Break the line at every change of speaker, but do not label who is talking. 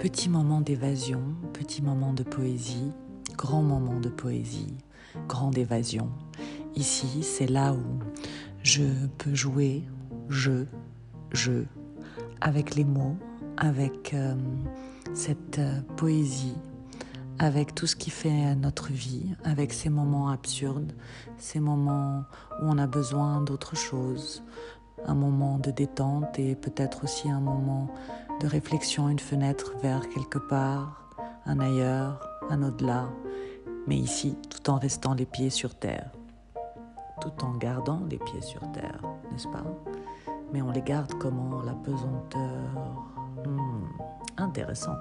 Petit moment d'évasion, petit moment de poésie, grand moment de poésie, grande évasion. Ici, c'est là où je peux jouer, je, je, avec les mots, avec euh, cette euh, poésie, avec tout ce qui fait notre vie, avec ces moments absurdes, ces moments où on a besoin d'autre chose, un moment de détente et peut-être aussi un moment de réflexion, une fenêtre vers quelque part, un ailleurs, un au-delà, mais ici tout en restant les pieds sur terre, tout en gardant les pieds sur terre, n'est-ce pas? Mais on les garde comment? La pesanteur. Hmm, intéressant.